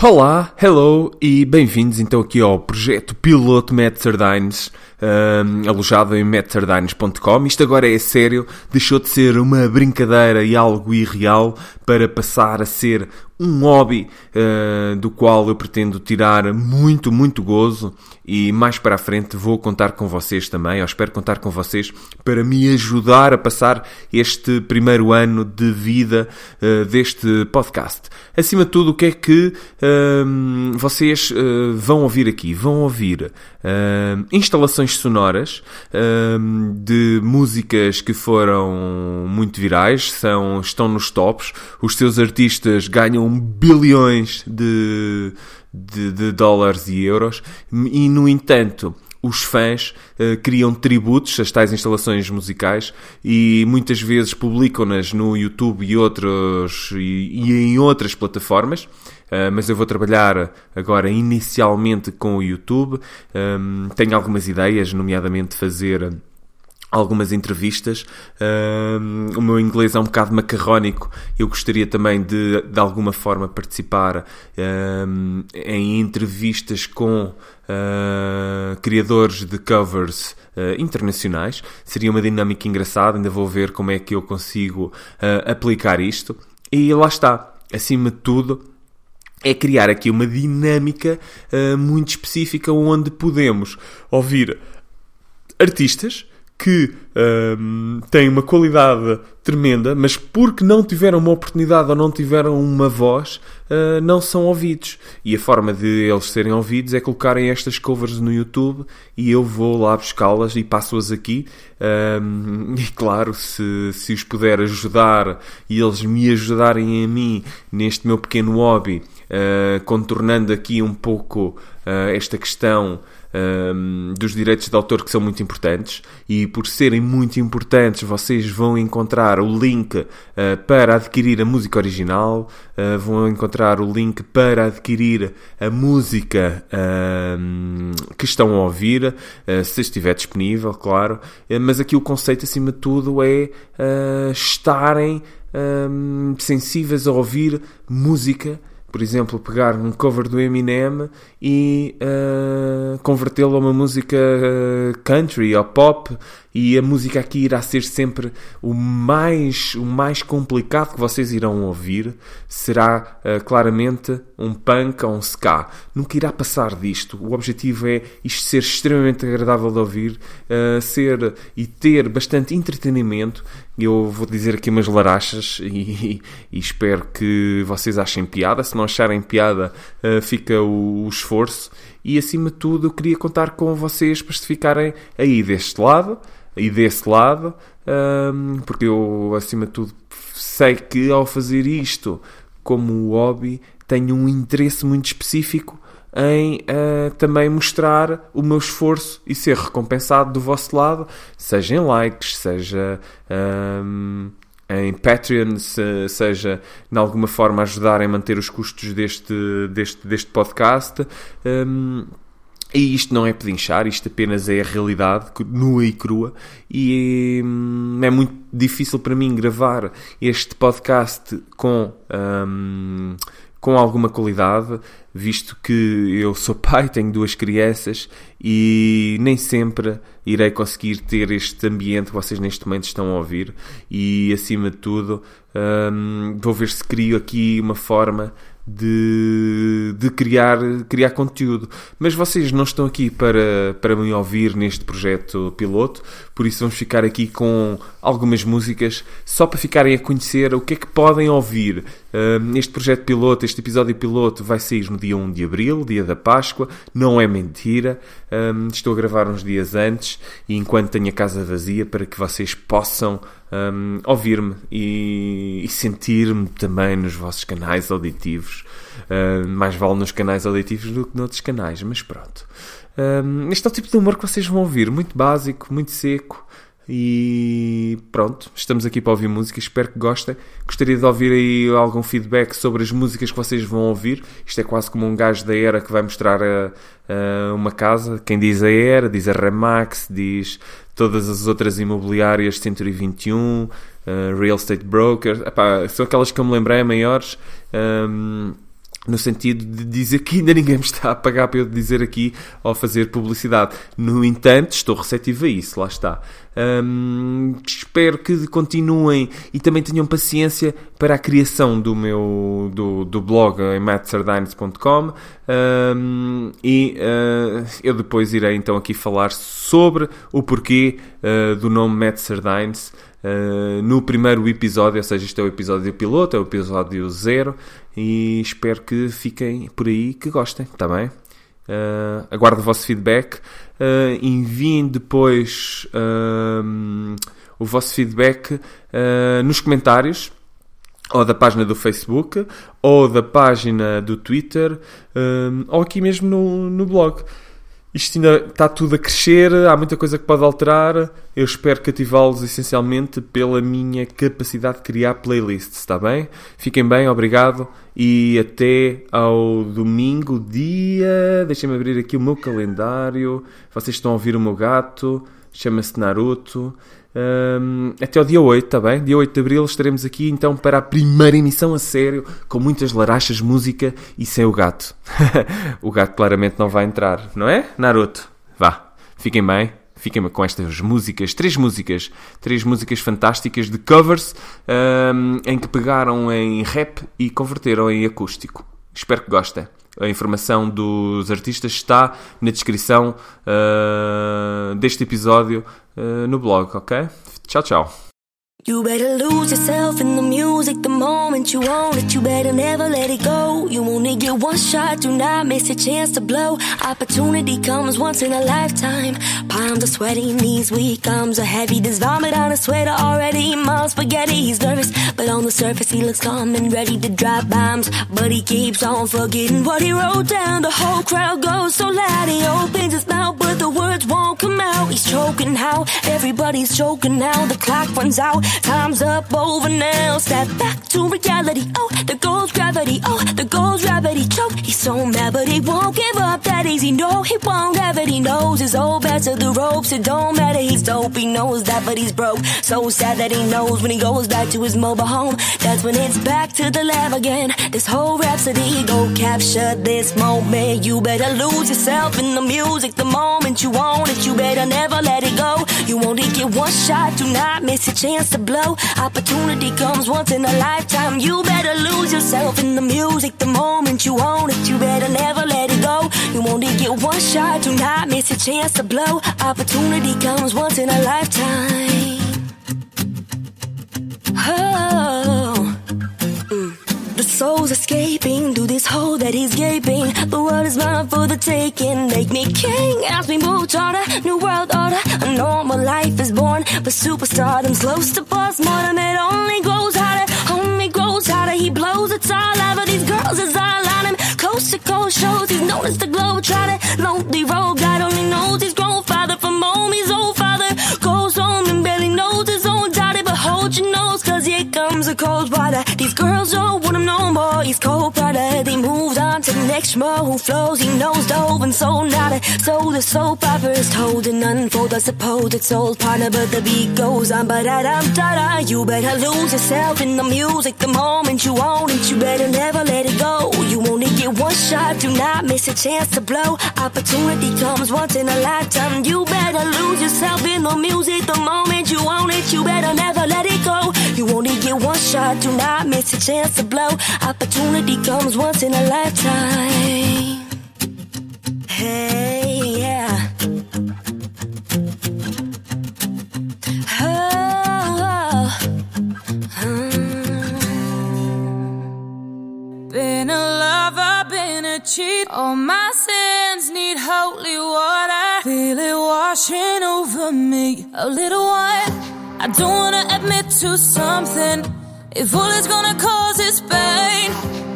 Olá, hello e bem-vindos então aqui ao projeto piloto Matt Sardines, um, alojado em mattsardines.com. Isto agora é sério, deixou de ser uma brincadeira e algo irreal para passar a ser um hobby uh, do qual eu pretendo tirar muito, muito gozo e mais para a frente vou contar com vocês também, ou espero contar com vocês para me ajudar a passar este primeiro ano de vida uh, deste podcast. Acima de tudo, o que é que uh, vocês vão ouvir aqui? Vão ouvir instalações sonoras de músicas que foram muito virais, são, estão nos tops, os seus artistas ganham bilhões de, de, de dólares e euros, e no entanto os fãs uh, criam tributos às tais instalações musicais e muitas vezes publicam-nas no YouTube e, outros, e, e em outras plataformas. Uh, mas eu vou trabalhar agora inicialmente com o YouTube. Um, tenho algumas ideias, nomeadamente fazer algumas entrevistas. o meu inglês é um bocado macarrónico. Eu gostaria também de, de alguma forma, participar em entrevistas com uh, criadores de covers uh, internacionais. Seria uma dinâmica engraçada. Ainda vou ver como é que eu consigo uh, aplicar isto. E lá está. Acima de tudo, é criar aqui uma dinâmica muito específica onde podemos ouvir artistas que um, têm uma qualidade tremenda, mas porque não tiveram uma oportunidade ou não tiveram uma voz, uh, não são ouvidos. E a forma de eles serem ouvidos é colocarem estas covers no YouTube e eu vou lá buscá-las e passo-as aqui. Um, e claro, se, se os puder ajudar e eles me ajudarem a mim neste meu pequeno hobby, uh, contornando aqui um pouco uh, esta questão um, dos direitos de autor que são muito importantes e por serem muito importantes vocês vão encontrar o link uh, para adquirir a música original, uh, vão encontrar o link para adquirir a música uh, que estão a ouvir, ah, se estiver disponível, claro. mas aqui o conceito acima de tudo é estarem sensíveis a ouvir música por exemplo, pegar um cover do Eminem e uh, convertê-lo a uma música uh, country ou pop e a música aqui irá ser sempre o mais, o mais complicado que vocês irão ouvir será uh, claramente um punk ou um ska. Nunca irá passar disto. O objetivo é isto ser extremamente agradável de ouvir, uh, ser e ter bastante entretenimento. Eu vou dizer aqui umas larachas e, e espero que vocês achem piada. Se não acharem piada, uh, fica o, o esforço. E acima de tudo, eu queria contar com vocês para se ficarem aí deste lado e desse lado, um, porque eu, acima de tudo, sei que ao fazer isto como hobby, tenho um interesse muito específico em uh, também mostrar o meu esforço e ser recompensado do vosso lado, seja em likes, seja um, em Patreon, se, seja de alguma forma ajudar a manter os custos deste, deste, deste podcast. Um, e isto não é pedinchar, isto apenas é a realidade, nua e crua, e hum, é muito difícil para mim gravar este podcast com, hum, com alguma qualidade, visto que eu sou pai, tenho duas crianças e nem sempre irei conseguir ter este ambiente que vocês neste momento estão a ouvir, e acima de tudo, hum, vou ver se crio aqui uma forma de, de criar, criar conteúdo. Mas vocês não estão aqui para, para me ouvir neste projeto piloto, por isso vamos ficar aqui com algumas músicas só para ficarem a conhecer o que é que podem ouvir. Este projeto piloto, este episódio piloto, vai sair no dia 1 de abril, dia da Páscoa, não é mentira. Estou a gravar uns dias antes e enquanto tenho a casa vazia para que vocês possam ouvir-me e sentir-me também nos vossos canais auditivos. Uh, mais vale nos canais auditivos do que noutros canais, mas pronto. Um, este é o tipo de humor que vocês vão ouvir, muito básico, muito seco. E pronto, estamos aqui para ouvir música, espero que gostem. Gostaria de ouvir aí algum feedback sobre as músicas que vocês vão ouvir. Isto é quase como um gajo da era que vai mostrar a, a uma casa. Quem diz a era, diz a Remax, diz todas as outras imobiliárias 121, uh, Real Estate Broker. Epá, são aquelas que eu me lembrei, maiores. Um, no sentido de dizer que ainda ninguém me está a pagar para eu dizer aqui ou fazer publicidade. No entanto, estou receptivo a isso, lá está. Hum, espero que continuem e também tenham paciência para a criação do meu do, do blog em mattsardines.com hum, e uh, eu depois irei então aqui falar sobre o porquê uh, do nome Matt Sardines uh, no primeiro episódio, ou seja, este é o episódio piloto, é o episódio zero e espero que fiquem por aí, que gostem, está bem? Uh, aguardo o vosso feedback. Uh, enviem depois uh, o vosso feedback nos comentários ou da página do Facebook ou da página do Twitter ou aqui mesmo no, no blog. Isto ainda está tudo a crescer, há muita coisa que pode alterar. Eu espero cativá-los essencialmente pela minha capacidade de criar playlists, está bem? Fiquem bem, obrigado e até ao domingo, dia. Deixem-me abrir aqui o meu calendário. Vocês estão a ouvir o meu gato, chama-se Naruto. Um, até ao dia 8, está bem? Dia 8 de Abril estaremos aqui então para a primeira emissão a sério, com muitas larachas, música e sem o gato. o gato claramente não vai entrar, não é? Naruto, vá, fiquem bem. Fiquem com estas músicas, três músicas, três músicas fantásticas de covers um, em que pegaram em rap e converteram em acústico. Espero que gostem. A informação dos artistas está na descrição uh, deste episódio uh, no blog, ok? Tchau, tchau. You better lose yourself in the music the moment you own it. You better never let it go. You only get one shot, do not miss a chance to blow. Opportunity comes once in a lifetime. Palms are sweaty, knees weak, arms are heavy. There's vomit on his sweater already. Mom's spaghetti, he's nervous, but on the surface he looks calm and ready to drop bombs. But he keeps on forgetting what he wrote down. The whole crowd goes so loud, he opens his mouth, but the words won't come out. He's choking how everybody's choking now. The clock runs out. Time's up over now. Step back to reality. Oh, the goes gravity. Oh, the goes gravity. Choke. He's so mad, but he won't give up that easy. No, he won't have it. He knows his old bad to the ropes. It don't matter. He's dope. He knows that, but he's broke. So sad that he knows when he goes back to his mobile home. That's when it's back to the lab again. This whole rhapsody. Go capture this moment. You better lose yourself in the music. The moment you own it, you better never let it go. You only get one shot. Do not miss a chance to blow. Opportunity comes once in a lifetime. You better lose yourself in the music the moment you own it. You better never let it go. You only get one shot, do not miss a chance to blow. Opportunity comes once in a lifetime. Oh. Soul's escaping through this hole that he's gaping. The world is mine for the taking. Make me king as we move toward a new world order. A normal life is born, but superstardom's close to bust mortem. It only grows harder, only grows harder. He blows it all over these girls is all on him. Coast to coast shows, he's known as the globe trotter. Lonely road God only knows his grown father from home. His old father goes home and barely knows his own daughter. But hold your nose, cause here comes the cold water. These girls don't no cold brother. They moved on to the next who flows. He knows dove and so nada. So the soap opera is told and unfold. I suppose it's old partner, but the beat goes on. But dum da da. You better lose yourself in the music the moment you own it. You better never let it go. You only get one shot. Do not miss a chance to blow. Opportunity comes once in a lifetime. You better lose yourself in the music the moment you own it. You better never let it go. You only get one shot. Do not miss a chance to blow. Opportunity comes once in a lifetime. Hey, yeah. Oh, oh. Been a lover, been a cheat. All my sins need holy water. Feel it washing over me. A little one, I don't wanna admit to something. If all it's gonna cause is pain.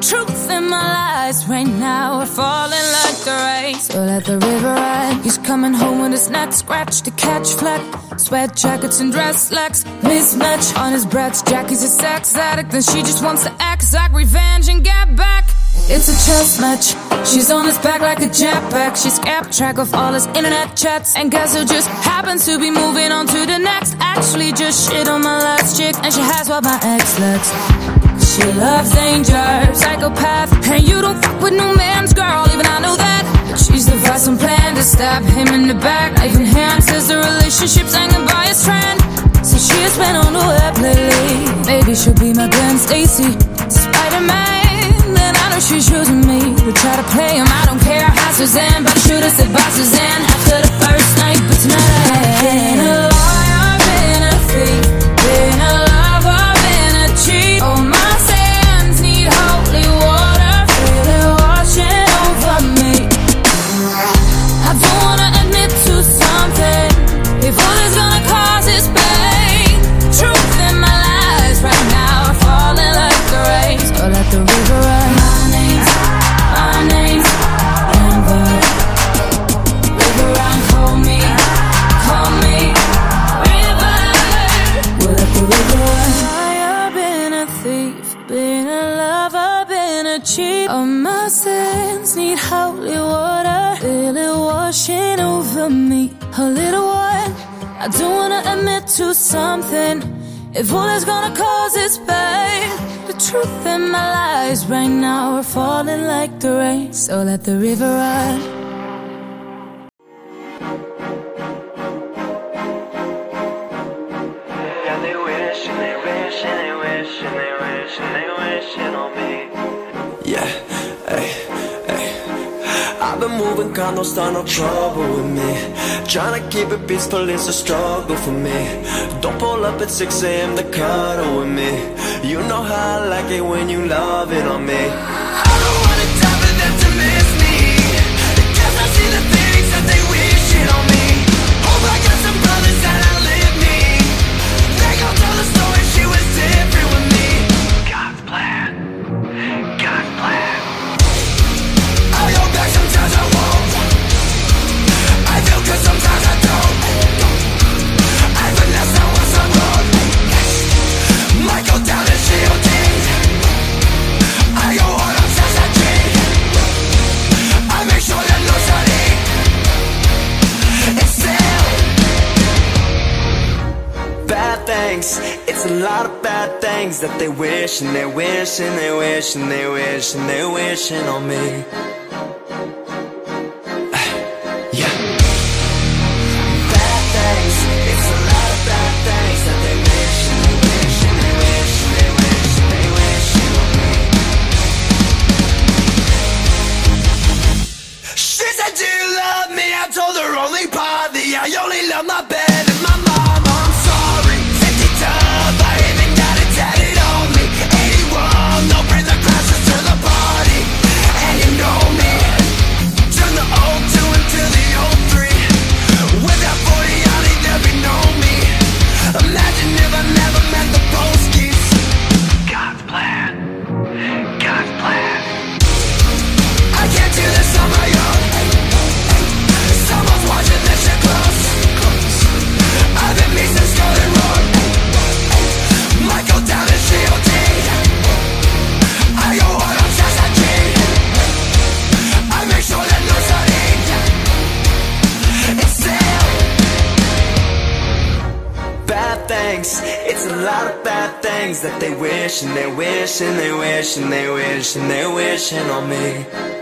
Truth in my lies right now are falling like the rain. So let the river ride. He's coming home with his neck scratched to catch fleck. Sweat jackets and dress slacks. Mismatch on his breath. Jackie's a sex addict, and she just wants to act like revenge and get back. It's a chess match. She's on his back like a jetpack. She's kept track of all his internet chats. And guess who just happens to be moving on to the next? Actually, just shit on my last chick, and she has what my ex lacks. She loves danger, psychopath. And you don't fuck with no man's girl, even I know that. She's devised some plan to stab him in the back. Hand says the relationship's hanging by a strand. So she has been on the web lately. Maybe she'll be my Gwen Stacy, Spider Man. She's using me to try to play him. I don't care how Suzanne, but should have said bye Suzanne after the first night. But tonight I been cheat. All my sins need holy water. Feel it washing over me. A little one, I don't wanna admit to something. If all it's gonna cause is pain, the truth in my lies right now are falling like the rain. So let the river run. Moving, God, don't start no trouble with me. Trying to keep it peaceful is a struggle for me. Don't pull up at 6 a.m. to cuddle with me. You know how I like it when you love it on me. Lot of bad things that they wish and they wish and they wish and they wish and they wishing on me. Things. It's a lot of bad things that they wish and they wish and they wish and they wish and they wishing on me.